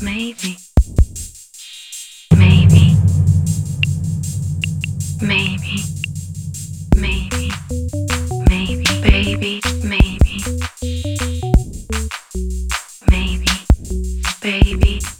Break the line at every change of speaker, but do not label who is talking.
Maybe. Maybe. Maybe. Maybe. Maybe. Baby. Maybe. Maybe. Baby.